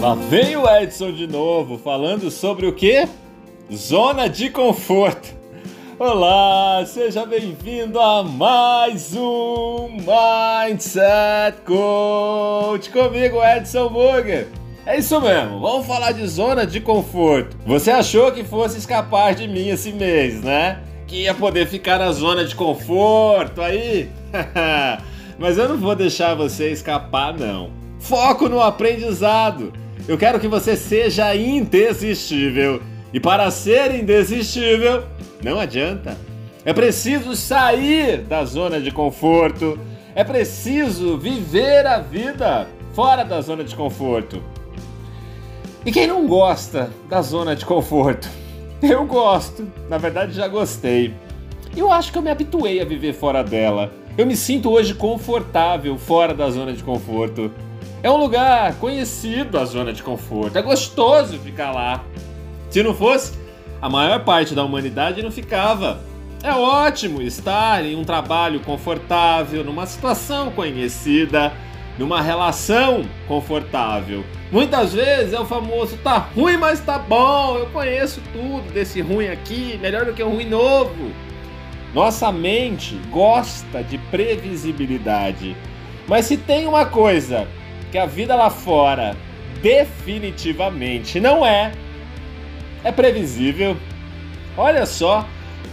Lá vem o Edson de novo, falando sobre o que? Zona de conforto. Olá, seja bem-vindo a mais um Mindset Coach comigo, Edson Burger. É isso mesmo, vamos falar de zona de conforto. Você achou que fosse escapar de mim esse mês, né? Que ia poder ficar na zona de conforto aí? Mas eu não vou deixar você escapar, não. Foco no aprendizado. Eu quero que você seja indesistível. E para ser indesistível, não adianta. É preciso sair da zona de conforto. É preciso viver a vida fora da zona de conforto. E quem não gosta da zona de conforto? Eu gosto, na verdade já gostei. Eu acho que eu me habituei a viver fora dela. Eu me sinto hoje confortável fora da zona de conforto. É um lugar conhecido a zona de conforto. É gostoso ficar lá. Se não fosse, a maior parte da humanidade não ficava. É ótimo estar em um trabalho confortável, numa situação conhecida, numa relação confortável. Muitas vezes é o famoso tá ruim, mas tá bom. Eu conheço tudo desse ruim aqui, melhor do que um ruim novo. Nossa mente gosta de previsibilidade. Mas se tem uma coisa que a vida lá fora definitivamente não é, é previsível. Olha só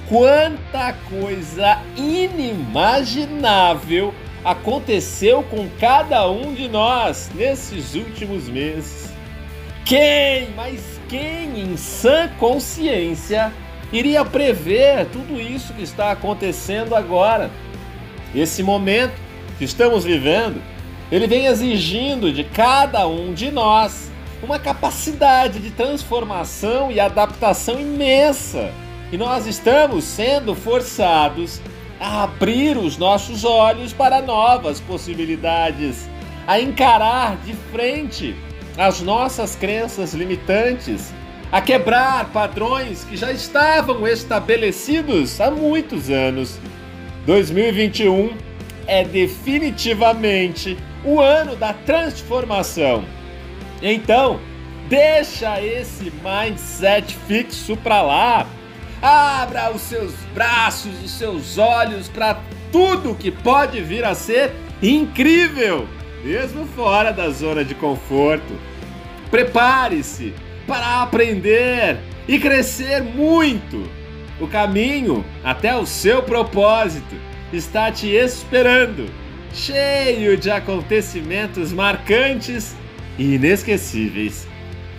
quanta coisa inimaginável aconteceu com cada um de nós nesses últimos meses. Quem, mas quem em sã consciência iria prever tudo isso que está acontecendo agora? Esse momento que estamos vivendo ele vem exigindo de cada um de nós uma capacidade de transformação e adaptação imensa. E nós estamos sendo forçados a abrir os nossos olhos para novas possibilidades, a encarar de frente as nossas crenças limitantes, a quebrar padrões que já estavam estabelecidos há muitos anos. 2021 é definitivamente o ano da transformação. Então, deixa esse mindset fixo para lá. Abra os seus braços, os seus olhos para tudo que pode vir a ser incrível, mesmo fora da zona de conforto. Prepare-se para aprender e crescer muito. O caminho até o seu propósito está te esperando cheio de acontecimentos marcantes e inesquecíveis.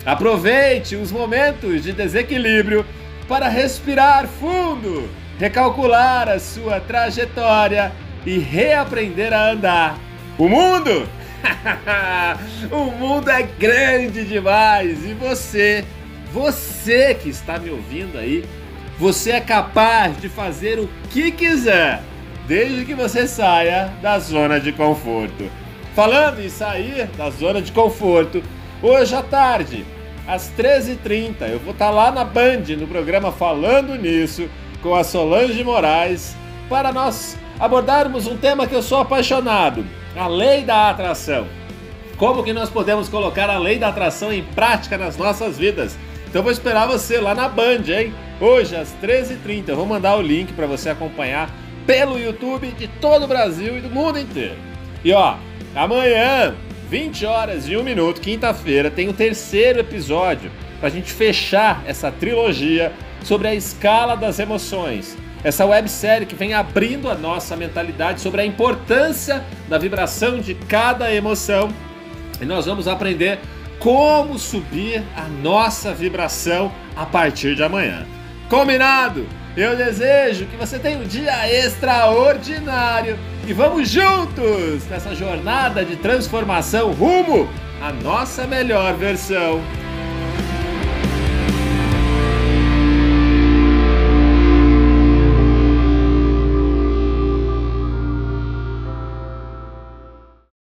Aproveite os momentos de desequilíbrio para respirar fundo, recalcular a sua trajetória e reaprender a andar. O mundo? o mundo é grande demais e você, você que está me ouvindo aí, você é capaz de fazer o que quiser desde que você saia da zona de conforto. Falando em sair da zona de conforto, hoje à tarde, às 13h30, eu vou estar lá na Band, no programa Falando Nisso, com a Solange Moraes, para nós abordarmos um tema que eu sou apaixonado, a lei da atração. Como que nós podemos colocar a lei da atração em prática nas nossas vidas? Então vou esperar você lá na Band, hein? Hoje às 13h30, eu vou mandar o link para você acompanhar pelo YouTube de todo o Brasil e do mundo inteiro. E ó, amanhã, 20 horas e 1 minuto, quinta-feira, tem o terceiro episódio para a gente fechar essa trilogia sobre a escala das emoções. Essa websérie que vem abrindo a nossa mentalidade sobre a importância da vibração de cada emoção. E nós vamos aprender como subir a nossa vibração a partir de amanhã. Combinado? Eu desejo que você tenha um dia extraordinário e vamos juntos nessa jornada de transformação rumo à nossa melhor versão.